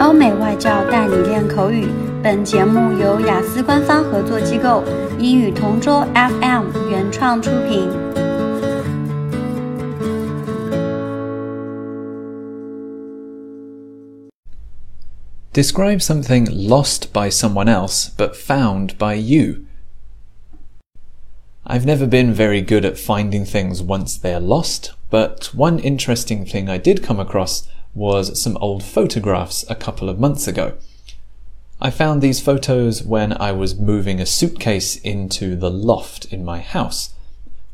欧美外教带你练口语。本节目由雅思官方合作机构英语同桌 FM 原创出品。Describe something lost by someone else but found by you. I've never been very good at finding things once they're lost, but one interesting thing I did come across was some old photographs a couple of months ago. I found these photos when I was moving a suitcase into the loft in my house.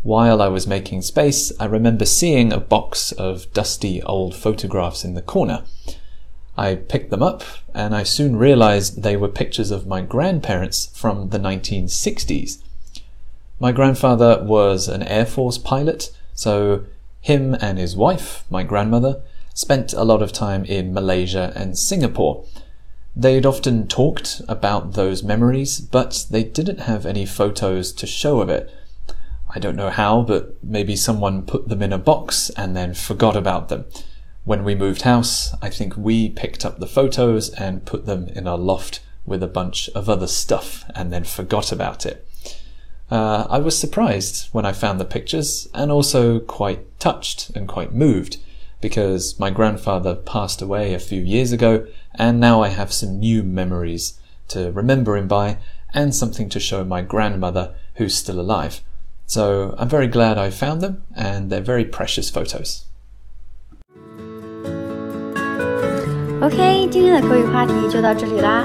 While I was making space, I remember seeing a box of dusty old photographs in the corner. I picked them up and I soon realized they were pictures of my grandparents from the 1960s. My grandfather was an Air Force pilot, so him and his wife, my grandmother, spent a lot of time in Malaysia and Singapore. They'd often talked about those memories, but they didn't have any photos to show of it. I don't know how, but maybe someone put them in a box and then forgot about them. When we moved house, I think we picked up the photos and put them in a loft with a bunch of other stuff and then forgot about it. Uh, I was surprised when I found the pictures and also quite touched and quite moved because my grandfather passed away a few years ago and now I have some new memories to remember him by and something to show my grandmother who's still alive. So I'm very glad I found them and they're very precious photos. OK，今天的口语话题就到这里啦。